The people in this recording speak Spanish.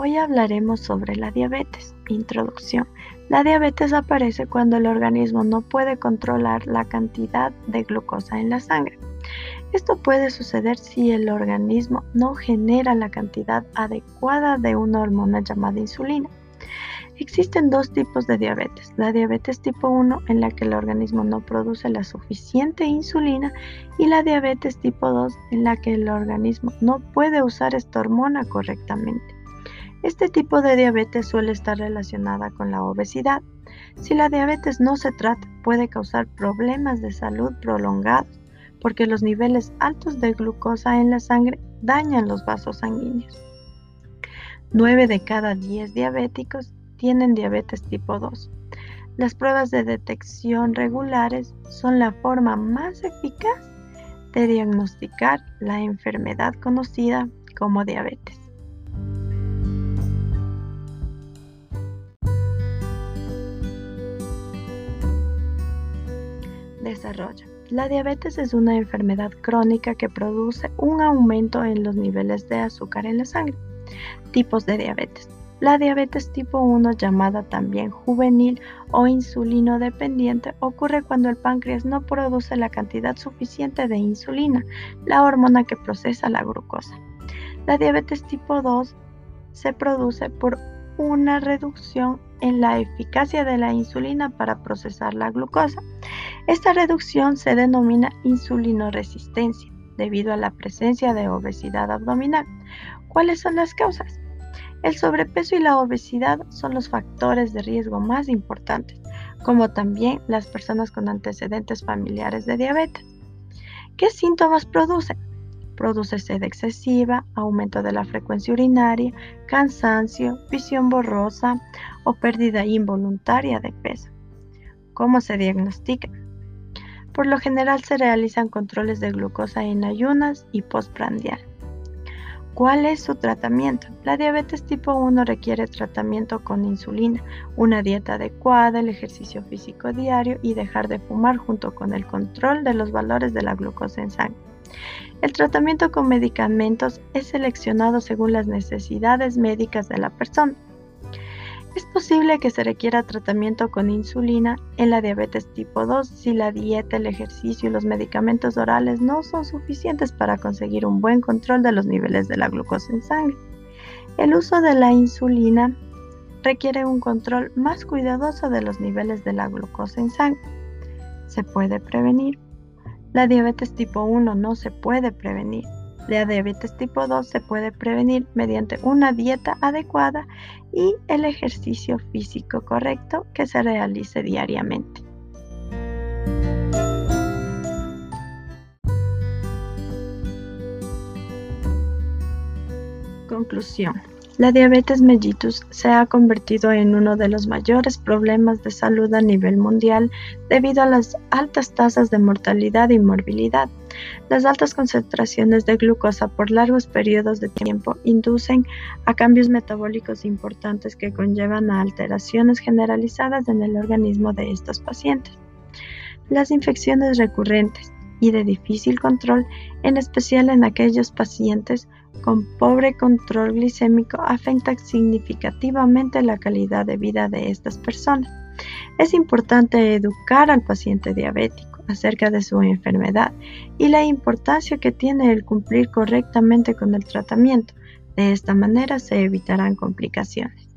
Hoy hablaremos sobre la diabetes. Introducción. La diabetes aparece cuando el organismo no puede controlar la cantidad de glucosa en la sangre. Esto puede suceder si el organismo no genera la cantidad adecuada de una hormona llamada insulina. Existen dos tipos de diabetes. La diabetes tipo 1 en la que el organismo no produce la suficiente insulina y la diabetes tipo 2 en la que el organismo no puede usar esta hormona correctamente. Este tipo de diabetes suele estar relacionada con la obesidad. Si la diabetes no se trata, puede causar problemas de salud prolongados porque los niveles altos de glucosa en la sangre dañan los vasos sanguíneos. 9 de cada 10 diabéticos tienen diabetes tipo 2. Las pruebas de detección regulares son la forma más eficaz de diagnosticar la enfermedad conocida como diabetes. Desarrollo. La diabetes es una enfermedad crónica que produce un aumento en los niveles de azúcar en la sangre. Tipos de diabetes. La diabetes tipo 1, llamada también juvenil o insulino dependiente, ocurre cuando el páncreas no produce la cantidad suficiente de insulina, la hormona que procesa la glucosa. La diabetes tipo 2 se produce por una reducción en la eficacia de la insulina para procesar la glucosa. Esta reducción se denomina insulinoresistencia debido a la presencia de obesidad abdominal. ¿Cuáles son las causas? El sobrepeso y la obesidad son los factores de riesgo más importantes, como también las personas con antecedentes familiares de diabetes. ¿Qué síntomas producen? Produce sed excesiva, aumento de la frecuencia urinaria, cansancio, visión borrosa o pérdida involuntaria de peso. ¿Cómo se diagnostica? Por lo general se realizan controles de glucosa en ayunas y postprandial. ¿Cuál es su tratamiento? La diabetes tipo 1 requiere tratamiento con insulina, una dieta adecuada, el ejercicio físico diario y dejar de fumar junto con el control de los valores de la glucosa en sangre. El tratamiento con medicamentos es seleccionado según las necesidades médicas de la persona. Es posible que se requiera tratamiento con insulina en la diabetes tipo 2 si la dieta, el ejercicio y los medicamentos orales no son suficientes para conseguir un buen control de los niveles de la glucosa en sangre. El uso de la insulina requiere un control más cuidadoso de los niveles de la glucosa en sangre. Se puede prevenir. La diabetes tipo 1 no se puede prevenir. La diabetes tipo 2 se puede prevenir mediante una dieta adecuada y el ejercicio físico correcto que se realice diariamente. Conclusión. La diabetes mellitus se ha convertido en uno de los mayores problemas de salud a nivel mundial debido a las altas tasas de mortalidad y morbilidad. Las altas concentraciones de glucosa por largos periodos de tiempo inducen a cambios metabólicos importantes que conllevan a alteraciones generalizadas en el organismo de estos pacientes. Las infecciones recurrentes y de difícil control, en especial en aquellos pacientes con pobre control glicémico afecta significativamente la calidad de vida de estas personas. Es importante educar al paciente diabético acerca de su enfermedad y la importancia que tiene el cumplir correctamente con el tratamiento. De esta manera se evitarán complicaciones.